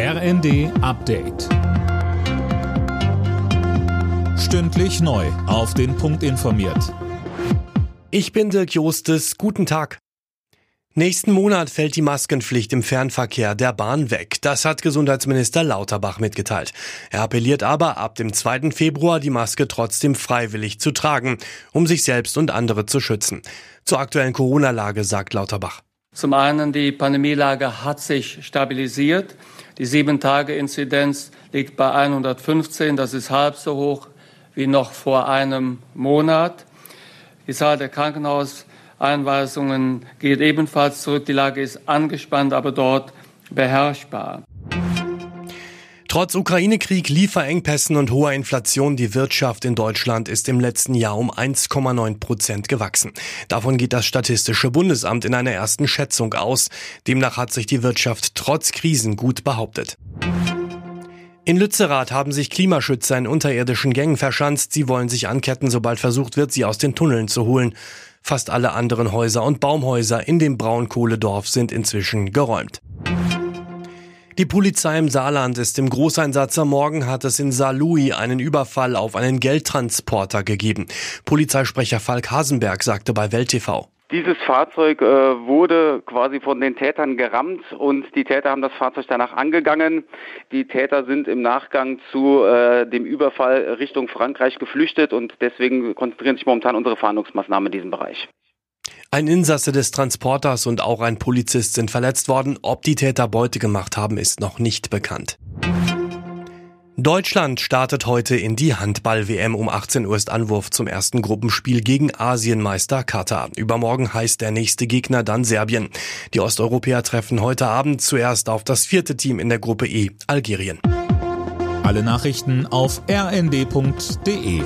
RND Update. Stündlich neu. Auf den Punkt informiert. Ich bin Dirk Jostes. Guten Tag. Nächsten Monat fällt die Maskenpflicht im Fernverkehr der Bahn weg. Das hat Gesundheitsminister Lauterbach mitgeteilt. Er appelliert aber, ab dem 2. Februar die Maske trotzdem freiwillig zu tragen, um sich selbst und andere zu schützen. Zur aktuellen Corona-Lage sagt Lauterbach. Zum einen, die Pandemielage hat sich stabilisiert. Die Sieben-Tage-Inzidenz liegt bei 115. Das ist halb so hoch wie noch vor einem Monat. Die Zahl der Krankenhauseinweisungen geht ebenfalls zurück. Die Lage ist angespannt, aber dort beherrschbar. Trotz Ukraine-Krieg, Lieferengpässen und hoher Inflation, die Wirtschaft in Deutschland ist im letzten Jahr um 1,9 Prozent gewachsen. Davon geht das Statistische Bundesamt in einer ersten Schätzung aus. Demnach hat sich die Wirtschaft trotz Krisen gut behauptet. In Lützerath haben sich Klimaschützer in unterirdischen Gängen verschanzt. Sie wollen sich anketten, sobald versucht wird, sie aus den Tunneln zu holen. Fast alle anderen Häuser und Baumhäuser in dem Braunkohledorf sind inzwischen geräumt. Die Polizei im Saarland ist im Großeinsatz am Morgen hat es in Saarlouis einen Überfall auf einen Geldtransporter gegeben. Polizeisprecher Falk Hasenberg sagte bei Welt TV. Dieses Fahrzeug äh, wurde quasi von den Tätern gerammt und die Täter haben das Fahrzeug danach angegangen. Die Täter sind im Nachgang zu äh, dem Überfall Richtung Frankreich geflüchtet und deswegen konzentrieren sich momentan unsere Fahndungsmaßnahmen in diesem Bereich. Ein Insasse des Transporters und auch ein Polizist sind verletzt worden. Ob die Täter Beute gemacht haben, ist noch nicht bekannt. Deutschland startet heute in die Handball-WM. Um 18 Uhr ist Anwurf zum ersten Gruppenspiel gegen Asienmeister Katar. Übermorgen heißt der nächste Gegner dann Serbien. Die Osteuropäer treffen heute Abend zuerst auf das vierte Team in der Gruppe E, Algerien. Alle Nachrichten auf rnd.de